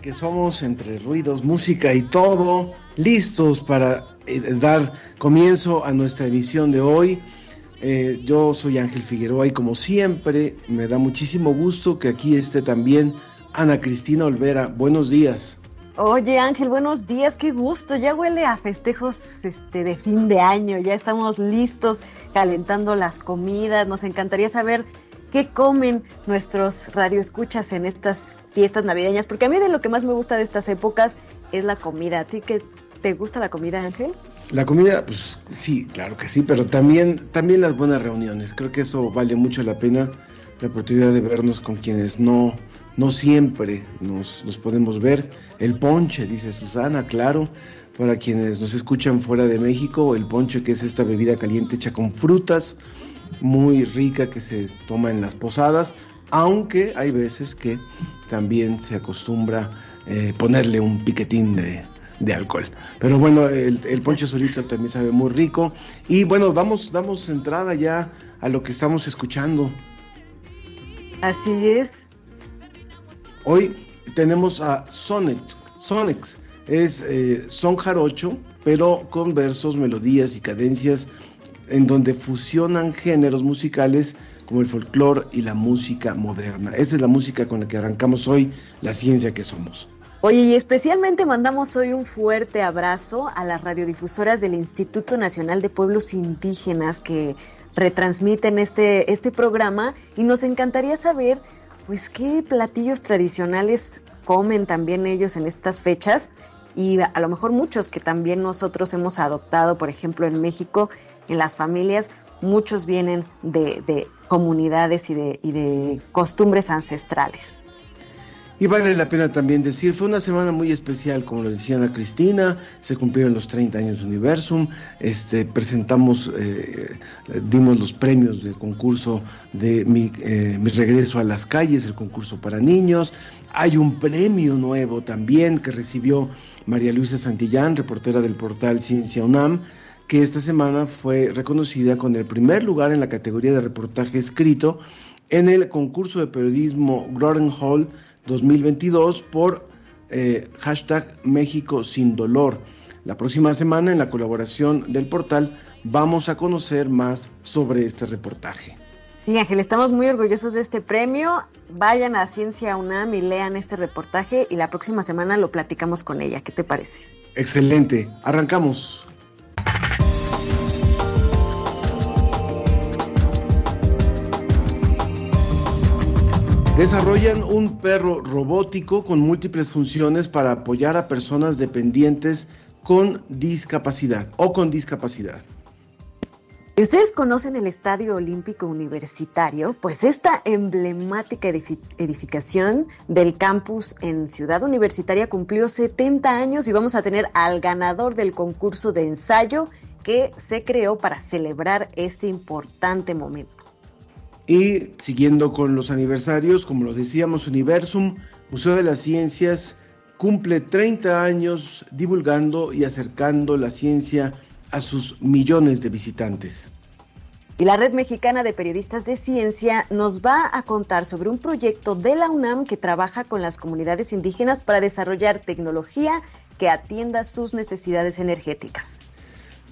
Que somos, entre ruidos, música y todo, listos para eh, dar comienzo a nuestra emisión de hoy. Eh, yo soy Ángel Figueroa y como siempre me da muchísimo gusto que aquí esté también Ana Cristina Olvera. Buenos días. Oye Ángel, buenos días, qué gusto. Ya huele a festejos este, de fin de año, ya estamos listos calentando las comidas. Nos encantaría saber qué comen nuestros radioescuchas en estas fiestas navideñas, porque a mí de lo que más me gusta de estas épocas es la comida. ¿A ti qué te gusta la comida, Ángel? La comida, pues sí, claro que sí, pero también, también las buenas reuniones. Creo que eso vale mucho la pena, la oportunidad de vernos con quienes no, no siempre nos, nos podemos ver. El ponche, dice Susana, claro, para quienes nos escuchan fuera de México, el ponche que es esta bebida caliente hecha con frutas, muy rica que se toma en las posadas, aunque hay veces que también se acostumbra eh, ponerle un piquetín de, alcohol. Pero bueno, el, el, ponche solito también sabe muy rico. Y bueno, damos, damos entrada ya a lo que estamos escuchando. Así es. Hoy tenemos a Sonet, Sonex, es eh, son jarocho, pero con versos, melodías y cadencias en donde fusionan géneros musicales como el folclore y la música moderna. Esa es la música con la que arrancamos hoy, la ciencia que somos. Oye, y especialmente mandamos hoy un fuerte abrazo a las radiodifusoras del Instituto Nacional de Pueblos Indígenas que retransmiten este, este programa y nos encantaría saber pues qué platillos tradicionales comen también ellos en estas fechas y a lo mejor muchos que también nosotros hemos adoptado, por ejemplo, en México en las familias, muchos vienen de, comunidades y de, y de costumbres ancestrales. Y vale la pena también decir, fue una semana muy especial, como lo decía Ana Cristina, se cumplieron los 30 años de Universum, este, presentamos, eh, dimos los premios del concurso de mi, eh, mi, regreso a las calles, el concurso para niños, hay un premio nuevo también que recibió María Luisa Santillán, reportera del portal Ciencia UNAM, que esta semana fue reconocida con el primer lugar en la categoría de reportaje escrito en el concurso de periodismo Groden Hall 2022 por eh, hashtag México sin dolor. La próxima semana en la colaboración del portal vamos a conocer más sobre este reportaje. Sí, Ángel, estamos muy orgullosos de este premio. Vayan a Ciencia UNAM y lean este reportaje y la próxima semana lo platicamos con ella. ¿Qué te parece? Excelente. Arrancamos. Desarrollan un perro robótico con múltiples funciones para apoyar a personas dependientes con discapacidad o con discapacidad. ¿Ustedes conocen el Estadio Olímpico Universitario? Pues esta emblemática edificación del campus en Ciudad Universitaria cumplió 70 años y vamos a tener al ganador del concurso de ensayo que se creó para celebrar este importante momento. Y siguiendo con los aniversarios, como lo decíamos, Universum, Museo de las Ciencias, cumple 30 años divulgando y acercando la ciencia a sus millones de visitantes. Y la Red Mexicana de Periodistas de Ciencia nos va a contar sobre un proyecto de la UNAM que trabaja con las comunidades indígenas para desarrollar tecnología que atienda sus necesidades energéticas.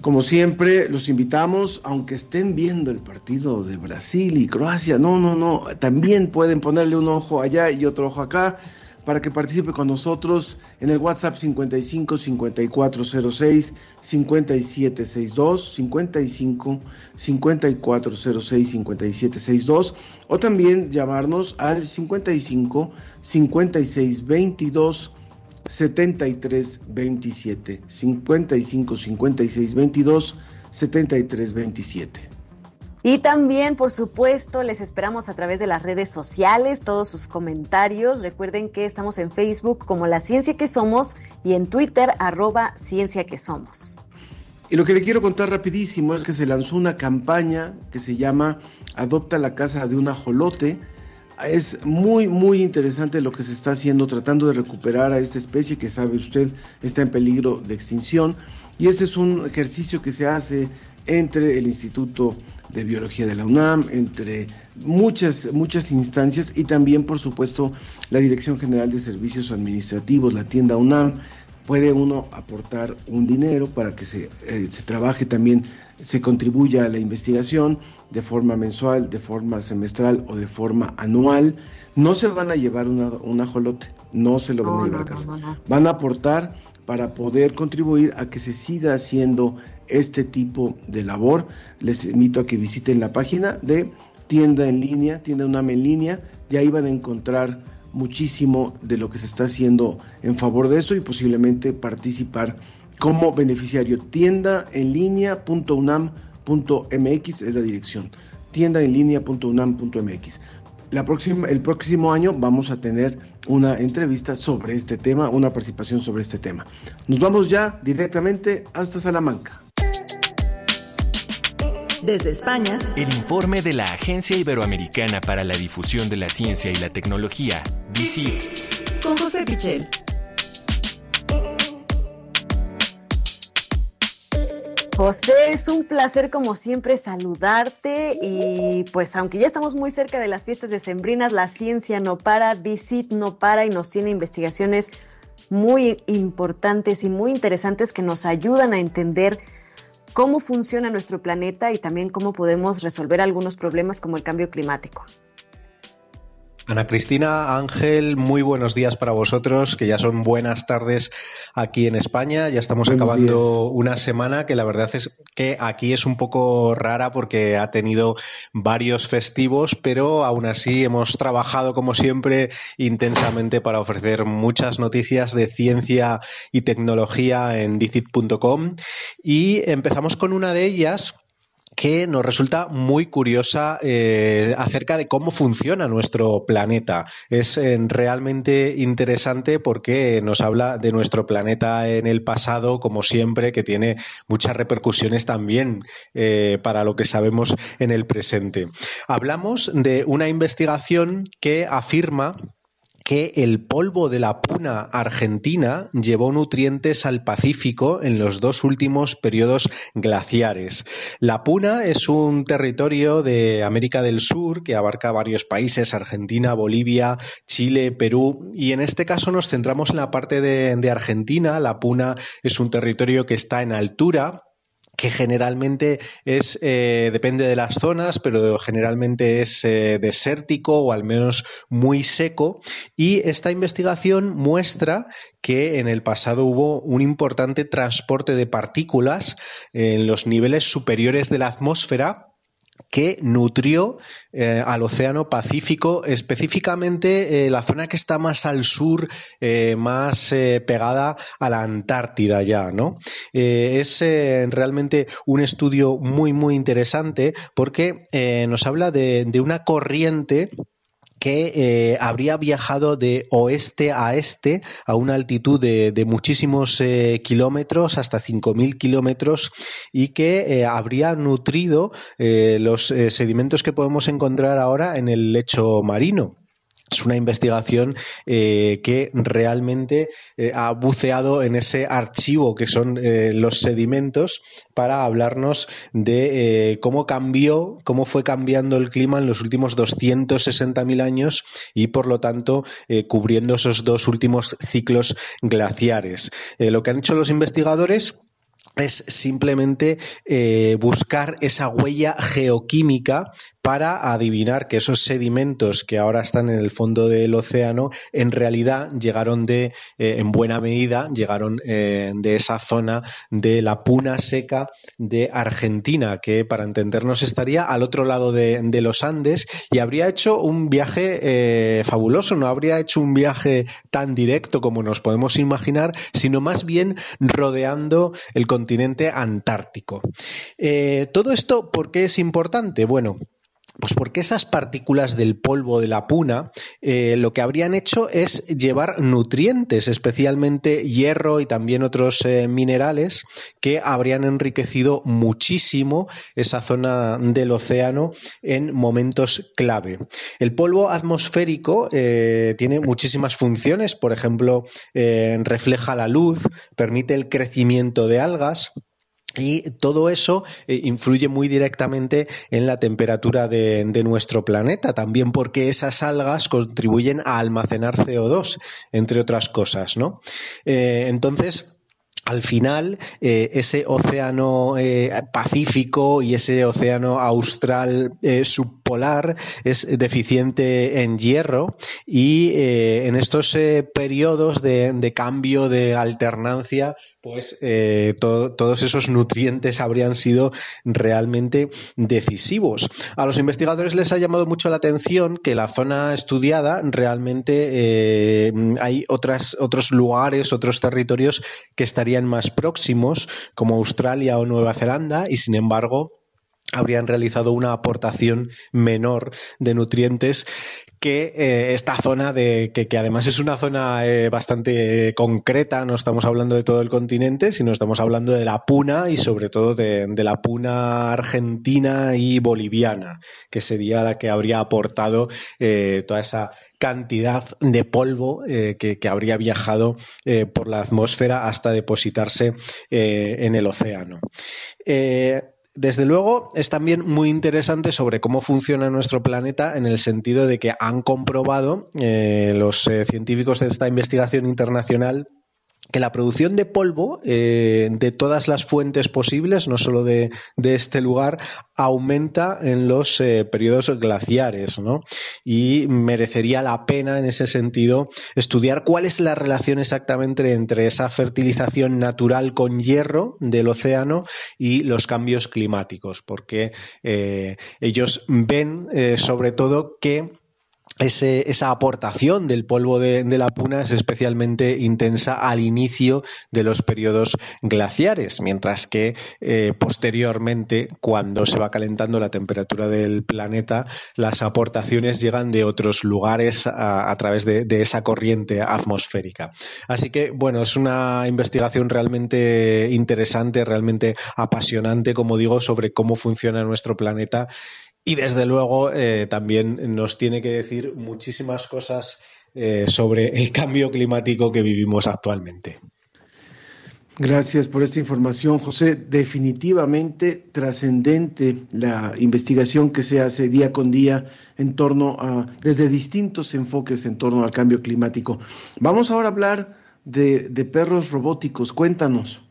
Como siempre, los invitamos, aunque estén viendo el partido de Brasil y Croacia, no, no, no, también pueden ponerle un ojo allá y otro ojo acá, para que participe con nosotros en el WhatsApp 55 5406 5762 55 5406 5762 o también llamarnos al 55 5622 7327 55 56 22 73 27 y también, por supuesto, les esperamos a través de las redes sociales, todos sus comentarios. Recuerden que estamos en Facebook como La Ciencia que Somos y en Twitter arroba Ciencia que Somos. Y lo que le quiero contar rapidísimo es que se lanzó una campaña que se llama Adopta la casa de un ajolote. Es muy, muy interesante lo que se está haciendo tratando de recuperar a esta especie que sabe usted está en peligro de extinción. Y este es un ejercicio que se hace entre el Instituto de Biología de la UNAM, entre muchas, muchas instancias y también, por supuesto, la Dirección General de Servicios Administrativos, la tienda UNAM. Puede uno aportar un dinero para que se, eh, se trabaje también, se contribuya a la investigación de forma mensual, de forma semestral o de forma anual. No se van a llevar una, un ajolote, no se lo van a llevar a casa. van a aportar para poder contribuir a que se siga haciendo este tipo de labor. Les invito a que visiten la página de tienda en línea, tienda UNAM en línea, y ahí van a encontrar muchísimo de lo que se está haciendo en favor de esto y posiblemente participar como beneficiario. Tienda en línea.unam.mx es la dirección. Tienda en línea.unam.mx. La próxima, el próximo año vamos a tener una entrevista sobre este tema, una participación sobre este tema. Nos vamos ya directamente hasta Salamanca. Desde España, el informe de la Agencia Iberoamericana para la Difusión de la Ciencia y la Tecnología, DICIT, con José Pichel. José, es un placer como siempre saludarte y pues aunque ya estamos muy cerca de las fiestas decembrinas, la ciencia no para, DICIT no para y nos tiene investigaciones muy importantes y muy interesantes que nos ayudan a entender cómo funciona nuestro planeta y también cómo podemos resolver algunos problemas como el cambio climático. Ana Cristina, Ángel, muy buenos días para vosotros, que ya son buenas tardes aquí en España. Ya estamos acabando una semana que la verdad es que aquí es un poco rara porque ha tenido varios festivos, pero aún así hemos trabajado como siempre intensamente para ofrecer muchas noticias de ciencia y tecnología en dicit.com y empezamos con una de ellas que nos resulta muy curiosa eh, acerca de cómo funciona nuestro planeta. Es eh, realmente interesante porque nos habla de nuestro planeta en el pasado, como siempre, que tiene muchas repercusiones también eh, para lo que sabemos en el presente. Hablamos de una investigación que afirma que el polvo de la puna argentina llevó nutrientes al Pacífico en los dos últimos periodos glaciares. La puna es un territorio de América del Sur que abarca varios países, Argentina, Bolivia, Chile, Perú, y en este caso nos centramos en la parte de, de Argentina. La puna es un territorio que está en altura, que generalmente es, eh, depende de las zonas, pero generalmente es eh, desértico o al menos muy seco. Y esta investigación muestra que en el pasado hubo un importante transporte de partículas en los niveles superiores de la atmósfera que nutrió eh, al Océano Pacífico, específicamente eh, la zona que está más al sur, eh, más pegada a la Antártida ya, ¿no? es realmente un estudio muy, muy interesante porque nos habla de, de una corriente que eh, habría viajado de oeste a este a una altitud de, muchísimos eh, kilómetros, hasta 5.000 kilómetros, y que eh, habría nutrido los sedimentos que podemos encontrar ahora en el lecho marino. Es una investigación eh, que realmente eh, ha buceado en ese archivo que son eh, los sedimentos para hablarnos de cómo cambió, cómo fue cambiando el clima en los últimos 260.000 años y por lo tanto cubriendo esos dos últimos ciclos glaciares. lo que han hecho los investigadores es simplemente eh, buscar esa huella geoquímica para adivinar que esos sedimentos que ahora están en el fondo del océano en realidad llegaron de, eh, en buena medida, llegaron eh, de esa zona de la puna seca de Argentina, que para entendernos estaría al otro lado de, los Andes y habría hecho un viaje fabuloso, no habría hecho un viaje tan directo como nos podemos imaginar, sino más bien rodeando el continente antártico. Todo esto, ¿por qué es importante? Bueno, pues porque esas partículas del polvo de la puna eh, lo que habrían hecho es llevar nutrientes, especialmente hierro y también otros eh, minerales que habrían enriquecido muchísimo esa zona del océano en momentos clave. El polvo atmosférico eh, tiene muchísimas funciones, por ejemplo, refleja la luz, permite el crecimiento de algas, y todo eso eh, influye muy directamente en la temperatura de, nuestro planeta, también porque esas algas contribuyen a almacenar CO2, entre otras cosas, ¿no? Eh, entonces, al final eh, ese océano Pacífico y ese océano austral subpolar es deficiente en hierro y en estos periodos de, cambio de alternancia pues todos esos nutrientes habrían sido realmente decisivos. A los investigadores les ha llamado mucho la atención que la zona estudiada realmente eh, hay otras, otros lugares, otros territorios que estarían más próximos, como Australia o Nueva Zelanda, y sin embargo habrían realizado una aportación menor de nutrientes que eh, esta zona de que, además es una zona eh, bastante concreta, no estamos hablando de todo el continente, sino estamos hablando de la puna y sobre todo de, la puna argentina y boliviana, que sería la que habría aportado eh, toda esa cantidad de polvo que, que, habría viajado por la atmósfera hasta depositarse en el océano. Desde luego, es también muy interesante sobre cómo funciona nuestro planeta en el sentido de que han comprobado eh, los eh, científicos de esta investigación internacional que la producción de polvo eh, de todas las fuentes posibles, no solo de, este lugar, aumenta en los eh, periodos glaciares, ¿no? Y merecería la pena en ese sentido estudiar cuál es la relación exactamente entre esa fertilización natural con hierro del océano y los cambios climáticos, porque eh, ellos ven sobre todo que esa aportación del polvo de, la puna es especialmente intensa al inicio de los periodos glaciares, mientras que eh, posteriormente, cuando se va calentando la temperatura del planeta, las aportaciones llegan de otros lugares a, través de, de, esa corriente atmosférica. Así que, bueno, es una investigación realmente interesante, realmente apasionante, como digo, sobre cómo funciona nuestro planeta y desde luego eh, también nos tiene que decir muchísimas cosas eh, sobre el cambio climático que vivimos actualmente. Gracias por esta información, José. Definitivamente trascendente la investigación que se hace día con día en torno a, desde distintos enfoques en torno al cambio climático. Vamos ahora a hablar de, de perros robóticos. Cuéntanos.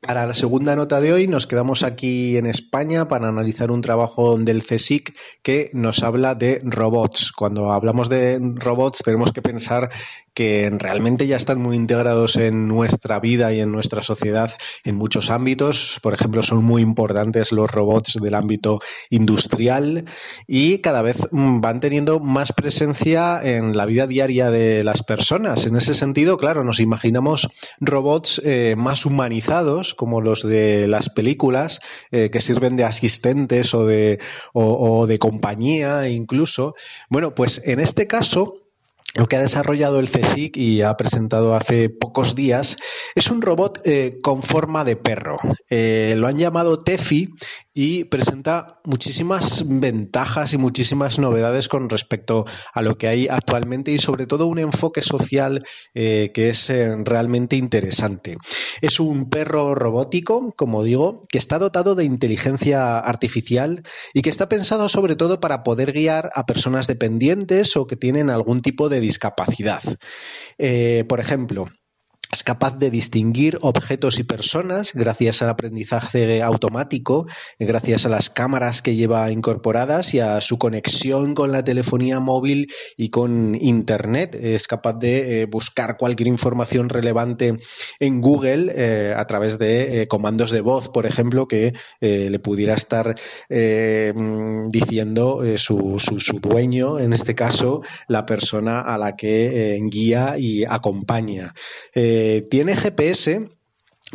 Para la segunda nota de hoy nos quedamos aquí en España para analizar un trabajo del CSIC que nos habla de robots. Cuando hablamos de robots tenemos que pensar que realmente ya están muy integrados en nuestra vida y en nuestra sociedad en muchos ámbitos. Por ejemplo, son muy importantes los robots del ámbito industrial y cada vez mm, van teniendo más presencia en la vida diaria de las personas. En ese sentido, claro, nos imaginamos robots eh, más humanizados, como los de las películas, eh, que sirven de asistentes o de, o de compañía incluso. Bueno, pues en este caso lo que ha desarrollado el CSIC y ha presentado hace pocos días es un robot eh, con forma de perro. Eh, lo han llamado Tefi y presenta muchísimas ventajas y muchísimas novedades con respecto a lo que hay actualmente y sobre todo un enfoque social eh, que es realmente interesante. Es un perro robótico, como digo, que está dotado de inteligencia artificial y que está pensado sobre todo para poder guiar a personas dependientes o que tienen algún tipo de discapacidad. Eh, por ejemplo, es capaz de distinguir objetos y personas gracias al aprendizaje automático, gracias a las cámaras que lleva incorporadas y a su conexión con la telefonía móvil y con Internet. Es capaz de eh, buscar cualquier información relevante en Google eh, a través de eh, comandos de voz, por ejemplo, que le pudiera estar diciendo su, su, dueño, en este caso, la persona a la que guía y acompaña. Tiene GPS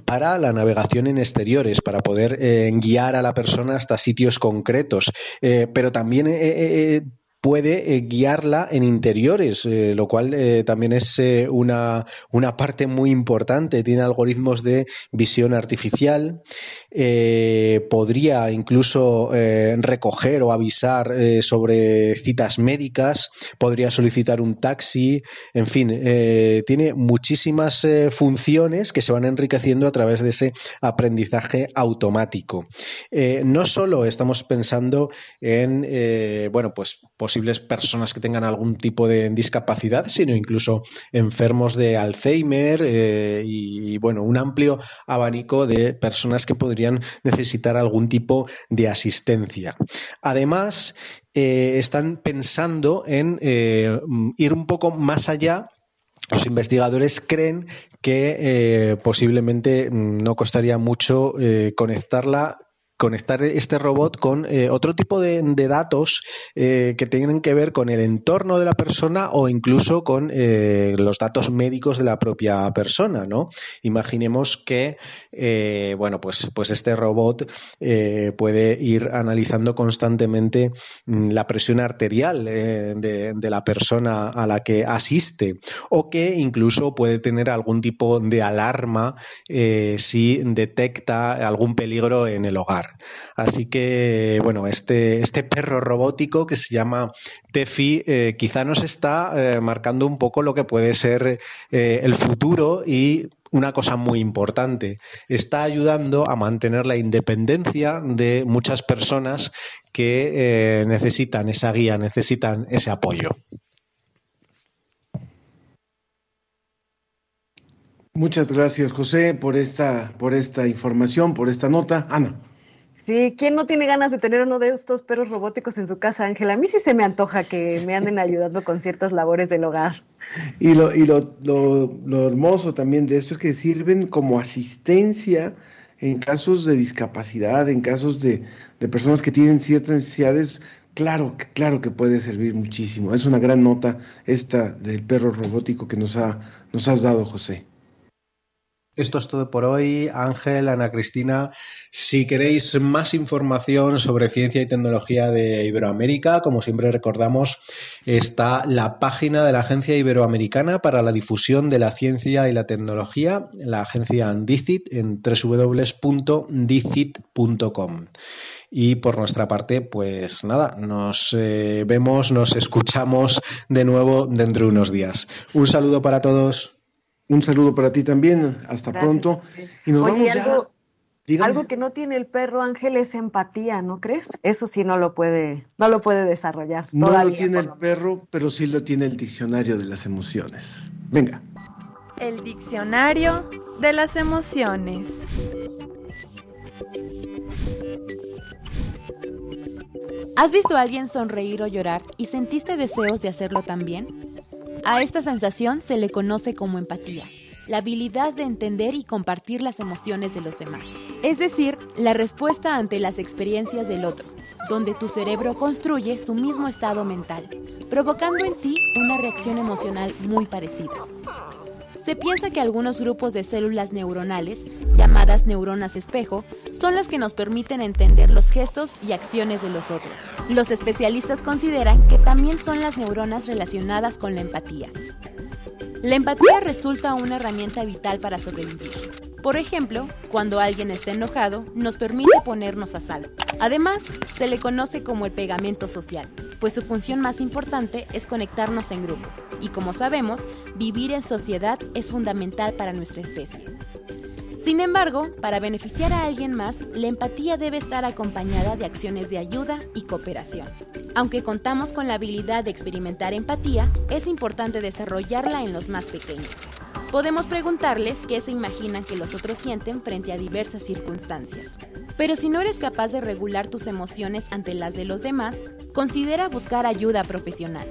para la navegación en exteriores, para poder eh, guiar a la persona hasta sitios concretos, eh, pero también puede guiarla en interiores, lo cual también es una, una, parte muy importante. Tiene algoritmos de visión artificial, eh, podría incluso eh, recoger o avisar eh, sobre citas médicas, podría solicitar un taxi, en fin, tiene muchísimas funciones que se van enriqueciendo a través de ese aprendizaje automático. no solo estamos pensando en, bueno, pues personas que tengan algún tipo de discapacidad, sino incluso enfermos de Alzheimer y, bueno, un amplio abanico de personas que podrían necesitar algún tipo de asistencia. Además, eh, están pensando en eh, ir un poco más allá los investigadores creen que eh, posiblemente mm, no costaría mucho conectarla conectar este robot con eh, otro tipo de, datos eh, que tienen que ver con el entorno de la persona o incluso con eh, los datos médicos de la propia persona, ¿no? Imaginemos que, bueno, pues, pues este robot puede ir analizando constantemente mm, la presión arterial de, de, la persona a la que asiste o que incluso puede tener algún tipo de alarma si detecta algún peligro en el hogar. Así que, bueno, este, este perro robótico que se llama Tefi eh, quizá nos está eh, marcando un poco lo que puede ser eh, el futuro y una cosa muy importante, está ayudando a mantener la independencia de muchas personas que necesitan esa guía, necesitan ese apoyo. Muchas gracias, José, por esta, por esta información, por esta nota. Ana. Sí, ¿quién no tiene ganas de tener uno de estos perros robóticos en su casa, Ángela? A mí sí se me antoja que me anden ayudando con ciertas labores del hogar. Y lo, y lo, lo, hermoso también de esto es que sirven como asistencia en casos de discapacidad, en casos de, de personas que tienen ciertas necesidades. Claro, claro que puede servir muchísimo. Es una gran nota esta del perro robótico que nos, ha, nos has dado, José. Esto es todo por hoy. Ángel, Ana Cristina, si queréis más información sobre ciencia y tecnología de Iberoamérica, como siempre recordamos, está la página de la Agencia Iberoamericana para la Difusión de la Ciencia y la Tecnología, la agencia DICIT, en www.dicit.com. Y por nuestra parte, pues nada, nos eh, vemos, nos escuchamos de nuevo dentro de unos días. Un saludo para todos. Un saludo para ti también. Hasta pronto. Y nos vamos algo, algo que no tiene el perro Ángel es empatía, ¿no crees? Eso sí no lo puede, no lo puede desarrollar. No lo tiene el perro, pero sí lo tiene el diccionario de las emociones. Venga. El diccionario de las emociones. ¿Has visto a alguien sonreír o llorar y sentiste deseos de hacerlo también? A esta sensación se le conoce como empatía, la habilidad de entender y compartir las emociones de los demás. Es decir, la respuesta ante las experiencias del otro, donde tu cerebro construye su mismo estado mental, provocando en ti una reacción emocional muy parecida. Se piensa que algunos grupos de células neuronales, llamadas neuronas espejo, son las que nos permiten entender los gestos y acciones de los otros. Los especialistas consideran que también son las neuronas relacionadas con la empatía. La empatía resulta una herramienta vital para sobrevivir. Por ejemplo, cuando alguien está enojado, nos permite ponernos a salvo. Además, se le conoce como el pegamento social, pues su función más importante es conectarnos en grupo. Y como sabemos, vivir en sociedad es fundamental para nuestra especie. Sin embargo, para beneficiar a alguien más, la empatía debe estar acompañada de acciones de ayuda y cooperación. Aunque contamos con la habilidad de experimentar empatía, es importante desarrollarla en los más pequeños. Podemos preguntarles qué se imaginan que los otros sienten frente a diversas circunstancias. Pero si no eres capaz de regular tus emociones ante las de los demás, considera buscar ayuda profesional.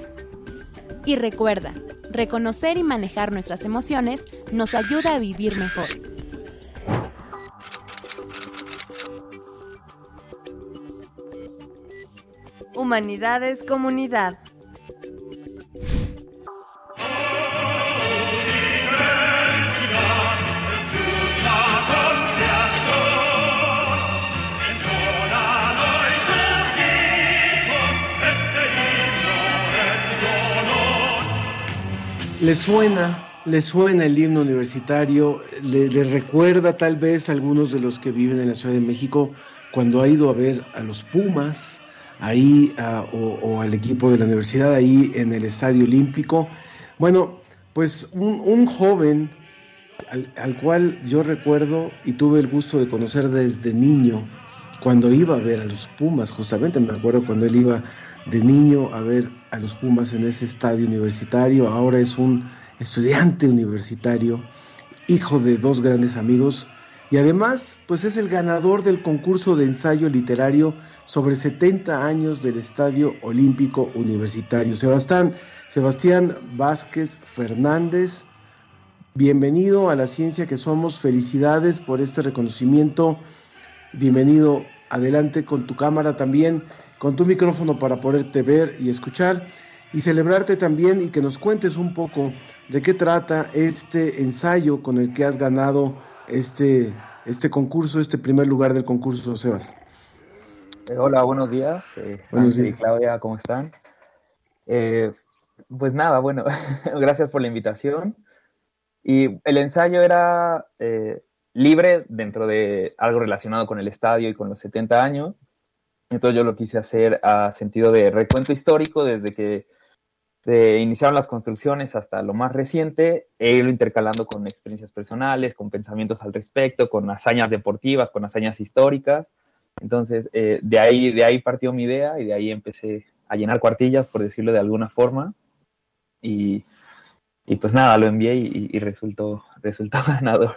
Y recuerda, reconocer y manejar nuestras emociones nos ayuda a vivir mejor. Humanidades Comunidad. ¿Le suena, le suena el himno universitario? ¿Le, recuerda tal vez a algunos de los que viven en la Ciudad de México cuando ha ido a ver a los Pumas, ahí o, al equipo de la universidad ahí en el Estadio Olímpico. Bueno, pues un, joven al, al, cual yo recuerdo y tuve el gusto de conocer desde niño, cuando iba a ver a los Pumas, justamente me acuerdo cuando él iba de niño a ver a los Pumas en ese estadio universitario, ahora es un estudiante universitario, hijo de dos grandes amigos. Y además pues es el ganador del concurso de ensayo literario sobre 70 años del Estadio Olímpico Universitario. Sebastián, Sebastián Vázquez Fernández, bienvenido a la ciencia que somos, felicidades por este reconocimiento, bienvenido. Adelante con tu cámara también con tu micrófono para poderte ver y escuchar y celebrarte también y que nos cuentes un poco de qué trata este ensayo con el que has ganado este, este concurso, este primer lugar del concurso, Sebas. Eh, hola, buenos días. Eh, buenos días. Claudia, ¿cómo están? Eh, pues nada, bueno, gracias por la invitación. Y el ensayo era libre dentro de algo relacionado con el estadio y con los 70 años. Entonces yo lo quise hacer a sentido de recuento histórico desde que se iniciaron las construcciones hasta lo más reciente, e irlo intercalando con experiencias personales, con pensamientos al respecto, con hazañas deportivas, con hazañas históricas. Entonces, eh, de, ahí, de ahí partió mi idea y de ahí empecé a llenar cuartillas, por decirlo de alguna forma. Y, y pues nada, lo envié y, resultó, resultó ganador.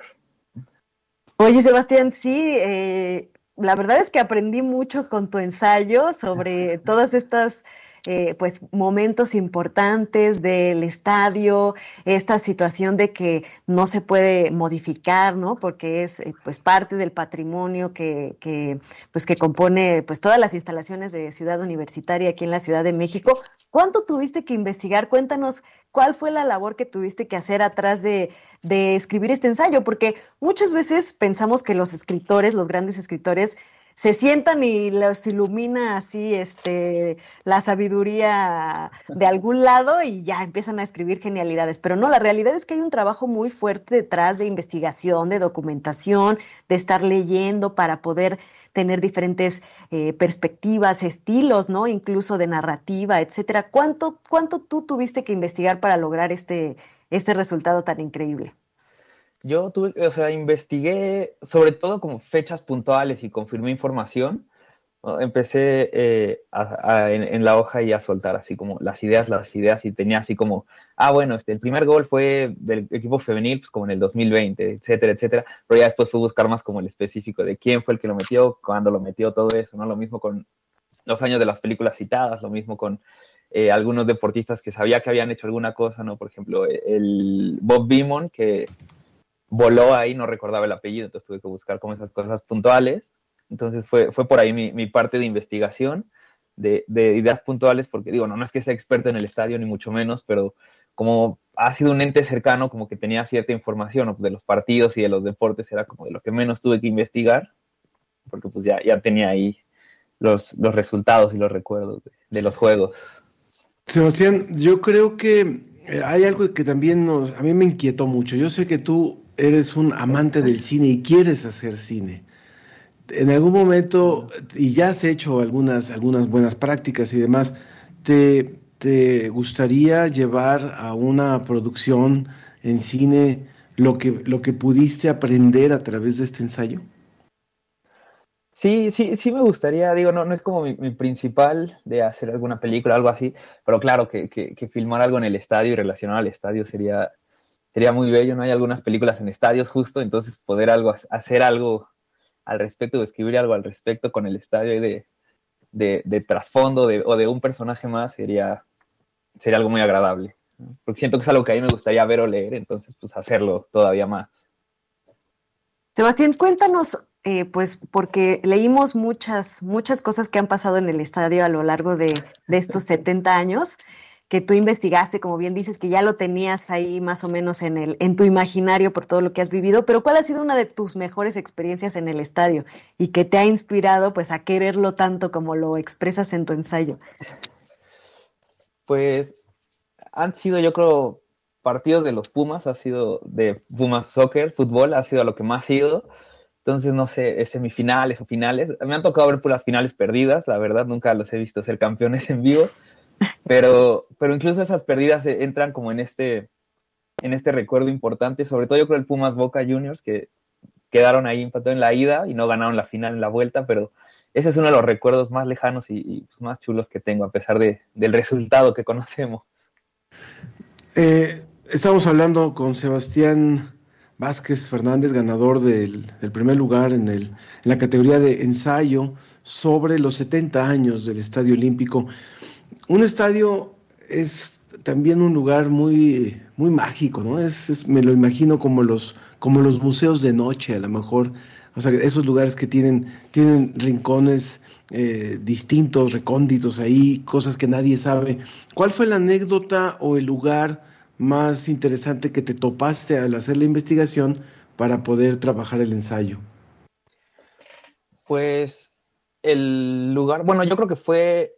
Oye, Sebastián, sí, eh, la verdad es que aprendí mucho con tu ensayo sobre todas estas eh, pues momentos importantes del estadio, esta situación de que no se puede modificar, ¿no? Porque es eh, pues parte del patrimonio que, que, pues que compone pues todas las instalaciones de Ciudad Universitaria aquí en la Ciudad de México. ¿Cuánto tuviste que investigar? Cuéntanos cuál fue la labor que tuviste que hacer atrás de, de escribir este ensayo, porque muchas veces pensamos que los escritores, los grandes escritores, se sientan y los ilumina así este la sabiduría de algún lado y ya empiezan a escribir genialidades. Pero no, la realidad es que hay un trabajo muy fuerte detrás de investigación, de documentación, de estar leyendo para poder tener diferentes eh, perspectivas, estilos, ¿no? Incluso de narrativa, etcétera. ¿Cuánto, cuánto tú tuviste que investigar para lograr este, este resultado tan increíble? Yo tuve, o sea, investigué sobre todo como fechas puntuales y confirmé información. Empecé eh, en, la hoja y a soltar así como las ideas, las ideas y tenía así como, ah, bueno, este, el primer gol fue del equipo femenil, pues como en el 2020, etcétera, etcétera. Pero ya después fue buscar más como el específico de quién fue el que lo metió, cuándo lo metió, todo eso, ¿no? Lo mismo con los años de las películas citadas, lo mismo con eh, algunos deportistas que sabía que habían hecho alguna cosa, ¿no? Por ejemplo, el Bob Beamon, que voló ahí, no recordaba el apellido, entonces tuve que buscar como esas cosas puntuales. Entonces fue, fue por ahí mi, mi parte de investigación de, de, ideas puntuales, porque digo, no, no es que sea experto en el estadio, ni mucho menos, pero como ha sido un ente cercano, como que tenía cierta información de los partidos y de los deportes, era como de lo que menos tuve que investigar, porque pues ya, ya tenía ahí los, los resultados y los recuerdos de, de los juegos. Sebastián, yo creo que eh, hay algo que también nos, a mí me inquietó mucho. Yo sé que tú eres un amante del cine y quieres hacer cine. En algún momento, y ya has hecho algunas, algunas buenas prácticas y demás, ¿te, ¿te gustaría llevar a una producción en cine lo que, lo que pudiste aprender a través de este ensayo? Sí, sí, sí me gustaría, digo, no, no es como mi, principal de hacer alguna película, algo así, pero claro que, que, que, filmar algo en el estadio y relacionar al estadio sería, sería muy bello, ¿no? Hay algunas películas en estadios justo, entonces poder algo, hacer algo al respecto, o escribir algo al respecto con el estadio de, de, trasfondo o de un personaje más sería, sería algo muy agradable. Porque siento que es algo que a mí me gustaría ver o leer, entonces pues hacerlo todavía más. Sebastián, cuéntanos, eh, pues porque leímos muchas, muchas cosas que han pasado en el estadio a lo largo de, de estos 70 años que tú investigaste, como bien dices, que ya lo tenías ahí más o menos en, el, en tu imaginario por todo lo que has vivido, pero ¿cuál ha sido una de tus mejores experiencias en el estadio y que te ha inspirado pues a quererlo tanto como lo expresas en tu ensayo? Pues han sido, yo creo, partidos de los Pumas, ha sido de Pumas Soccer, fútbol, ha sido lo que más ha sido. Entonces, no sé, semifinales o finales. Me han tocado ver por las finales perdidas, la verdad, nunca los he visto ser campeones en vivo. Pero, pero incluso esas perdidas entran como en este, en este recuerdo importante, sobre todo yo creo el Pumas Boca Juniors, que quedaron ahí empatados en la ida y no ganaron la final en la vuelta, pero ese es uno de los recuerdos más lejanos y, pues, más chulos que tengo, a pesar de, del resultado que conocemos. Eh, estamos hablando con Sebastián Vázquez Fernández, ganador del, primer lugar en, el, en la categoría de ensayo sobre los 70 años del Estadio Olímpico un estadio es también un lugar muy, muy mágico, ¿no? Es, me lo imagino como los, como los museos de noche, a lo mejor. O sea, esos lugares que tienen, tienen rincones eh, distintos, recónditos ahí, cosas que nadie sabe. ¿Cuál fue la anécdota o el lugar más interesante que te topaste al hacer la investigación para poder trabajar el ensayo? Pues el lugar, bueno, yo creo que fue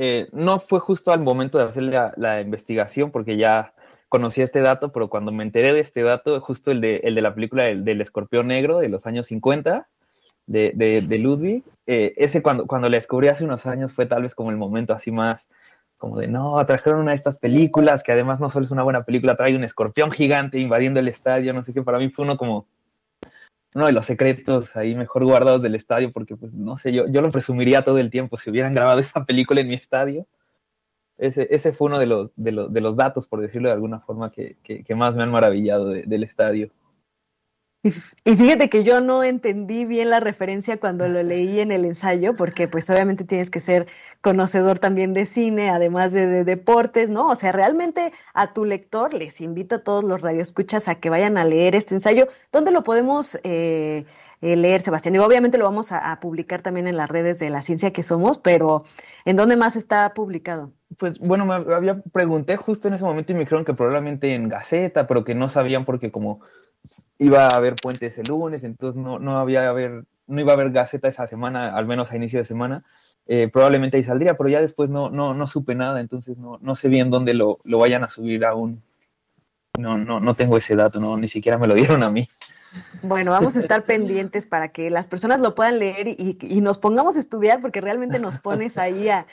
eh, no fue justo al momento de hacer la, investigación, porque ya conocía este dato, pero cuando me enteré de este dato, justo el de, el de la película del, escorpión negro de los años 50, de, de, Ludwig, eh, ese cuando, cuando la descubrí hace unos años fue tal vez como el momento así más como de, no, trajeron una de estas películas, que además no solo es una buena película, trae un escorpión gigante invadiendo el estadio, no sé qué, para mí fue uno como uno de los secretos ahí mejor guardados del estadio, porque pues no sé, yo, yo lo presumiría todo el tiempo si hubieran grabado esa película en mi estadio. Ese, ese fue uno de los, de, los, de los datos, por decirlo de alguna forma, que, que, más me han maravillado del estadio. Y, fíjate que yo no entendí bien la referencia cuando lo leí en el ensayo, porque pues obviamente tienes que ser conocedor también de cine, además de, deportes, ¿no? O sea, realmente a tu lector les invito a todos los radioescuchas a que vayan a leer este ensayo. ¿Dónde lo podemos eh, eh, leer, Sebastián? Digo, obviamente lo vamos a, publicar también en las redes de la ciencia que somos, pero ¿en dónde más está publicado? Pues bueno, me había pregunté justo en ese momento y me dijeron que probablemente en Gaceta, pero que no sabían porque como iba a haber puentes el lunes, entonces no, no, había haber, no iba a haber Gaceta esa semana, al menos a inicio de semana. Eh, probablemente ahí saldría, pero ya después no, no, no supe nada, entonces no, no sé bien dónde lo, lo vayan a subir aún. No, no, no tengo ese dato, no, ni siquiera me lo dieron a mí. Bueno, vamos a estar pendientes para que las personas lo puedan leer y, nos pongamos a estudiar, porque realmente nos pones ahí a,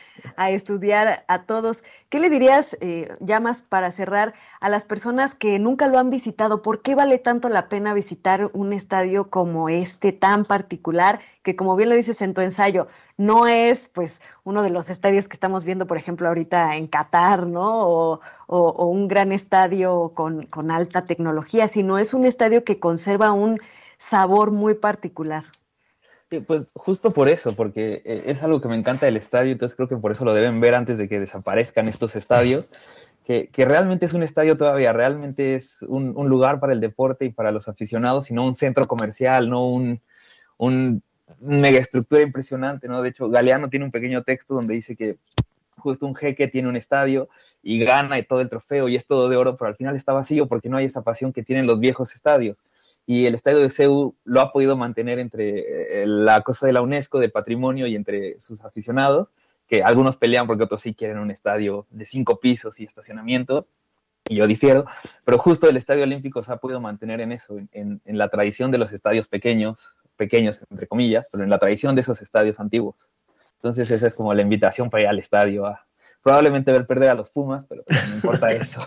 estudiar a todos. ¿Qué le dirías, eh, ya más para cerrar, a las personas que nunca lo han visitado? ¿Por qué vale tanto la pena visitar un estadio como este tan particular, que como bien lo dices en tu ensayo, no es pues uno de los estadios que estamos viendo, por ejemplo, ahorita en Qatar, ¿no? O, un gran estadio con, alta tecnología, sino es un estadio que conserva un sabor muy particular. pues justo por eso, porque eh, es algo que me encanta del estadio, entonces creo que por eso lo deben ver antes de que desaparezcan estos estadios. Que, realmente es un estadio todavía, realmente es un, un, lugar para el deporte y para los aficionados, y no un centro comercial, no un, un mega estructura impresionante, ¿no? De hecho, Galeano tiene un pequeño texto donde dice que justo un jeque tiene un estadio y gana y todo el trofeo y es todo de oro, pero al final está vacío porque no hay esa pasión que tienen los viejos estadios. Y el estadio de CEU lo ha podido mantener entre eh, la cosa de la UNESCO, de patrimonio y entre sus aficionados, que algunos pelean porque otros sí quieren un estadio de cinco pisos y estacionamientos, y yo difiero, pero justo el Estadio Olímpico se ha podido mantener en eso, en la tradición de los estadios pequeños, pequeños, entre comillas, pero en la tradición de esos estadios antiguos. Entonces esa es como la invitación para ir al estadio a probablemente ver perder a los Pumas, pero, no importa eso.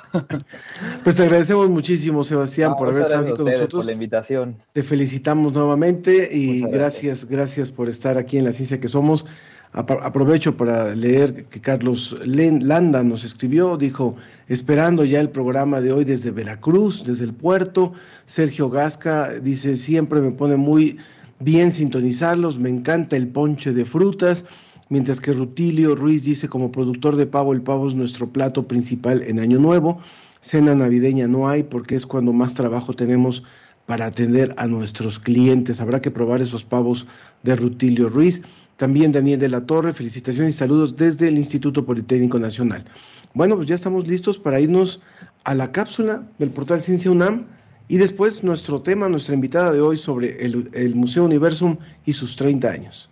Pues te agradecemos muchísimo, Sebastián, por haber estado aquí con nosotros. Por la invitación. Te felicitamos nuevamente y gracias, gracias por estar aquí en la ciencia que somos. aprovecho para leer que Carlos Landa nos escribió, dijo, esperando ya el programa de hoy desde Veracruz, desde el puerto. Sergio Gasca dice, siempre me pone muy bien sintonizarlos, me encanta el ponche de frutas. Mientras que Rutilio Ruiz dice, como productor de pavo, el pavo es nuestro plato principal en Año Nuevo. Cena navideña no hay porque es cuando más trabajo tenemos para atender a nuestros clientes. Habrá que probar esos pavos de Rutilio Ruiz. También Daniel de la Torre, felicitaciones y saludos desde el Instituto Politécnico Nacional. Bueno, pues ya estamos listos para irnos a la cápsula del portal Ciencia UNAM y después nuestro tema, nuestra invitada de hoy sobre el, Museo Universum y sus 30 años.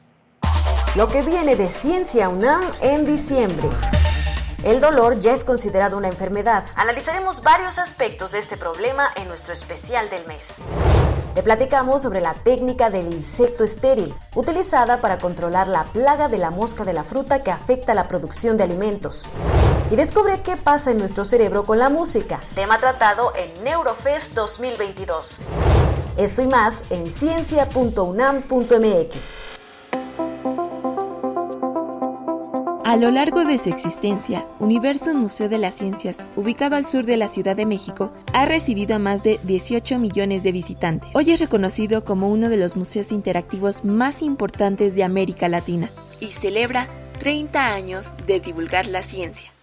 Lo que viene de Ciencia UNAM en diciembre. El dolor ya es considerado una enfermedad. Analizaremos varios aspectos de este problema en nuestro especial del mes. Le platicamos sobre la técnica del insecto estéril, utilizada para controlar la plaga de la mosca de la fruta que afecta la producción de alimentos. Y descubre qué pasa en nuestro cerebro con la música, tema tratado en Neurofest 2022. Esto y más en ciencia.unam.mx. A lo largo de su existencia, Universo Museo de las Ciencias, ubicado al sur de la Ciudad de México, ha recibido a más de 18 millones de visitantes. Hoy es reconocido como uno de los museos interactivos más importantes de América Latina y celebra 30 años de divulgar la ciencia.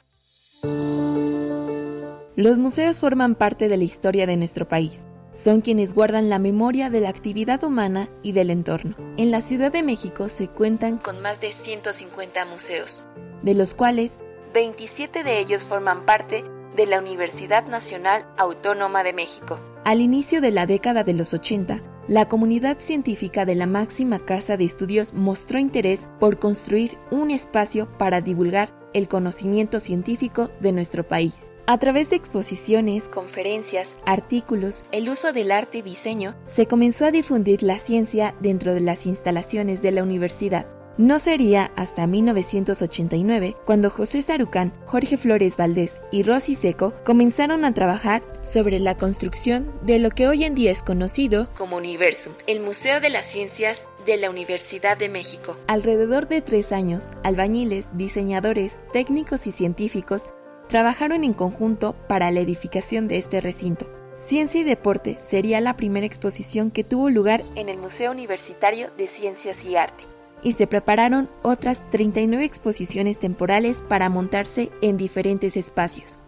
Los museos forman parte de la historia de nuestro país son quienes guardan la memoria de la actividad humana y del entorno. En la Ciudad de México se cuentan con más de 150 museos, de los cuales 27 de ellos forman parte de la Universidad Nacional Autónoma de México. Al inicio de la década de los 80, la comunidad científica de la máxima casa de estudios mostró interés por construir un espacio para divulgar el conocimiento científico de nuestro país. A través de exposiciones, conferencias, artículos, el uso del arte y diseño, se comenzó a difundir la ciencia dentro de las instalaciones de la universidad. No sería hasta 1989 cuando José Sarucán, Jorge Flores Valdés y Rosy Seco comenzaron a trabajar sobre la construcción de lo que hoy en día es conocido como Universum, el Museo de las Ciencias de la Universidad de México. Alrededor de tres años, albañiles, diseñadores, técnicos y científicos trabajaron en conjunto para la edificación de este recinto. Ciencia y Deporte sería la primera exposición que tuvo lugar en el Museo Universitario de Ciencias y Arte, y se prepararon otras 39 exposiciones temporales para montarse en diferentes espacios.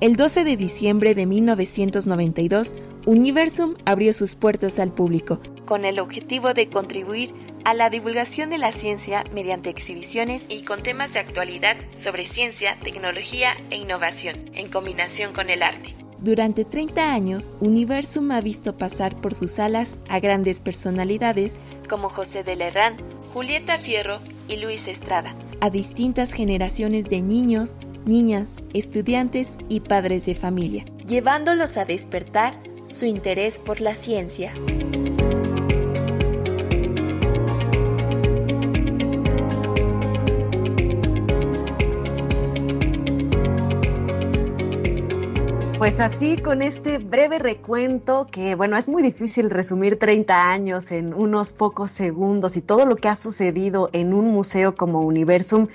El 12 de diciembre de 1992, Universum abrió sus puertas al público, con el objetivo de contribuir a la divulgación de la ciencia mediante exhibiciones y con temas de actualidad sobre ciencia, tecnología e innovación, en combinación con el arte. Durante 30 años, Universum ha visto pasar por sus salas a grandes personalidades como José de Lerrán, Julieta Fierro y Luis Estrada, a distintas generaciones de niños, niñas, estudiantes y padres de familia, llevándolos a despertar su interés por la ciencia. Pues así, con este breve recuento, que bueno, es muy difícil resumir 30 años en unos pocos segundos y todo lo que ha sucedido en un museo como Universum,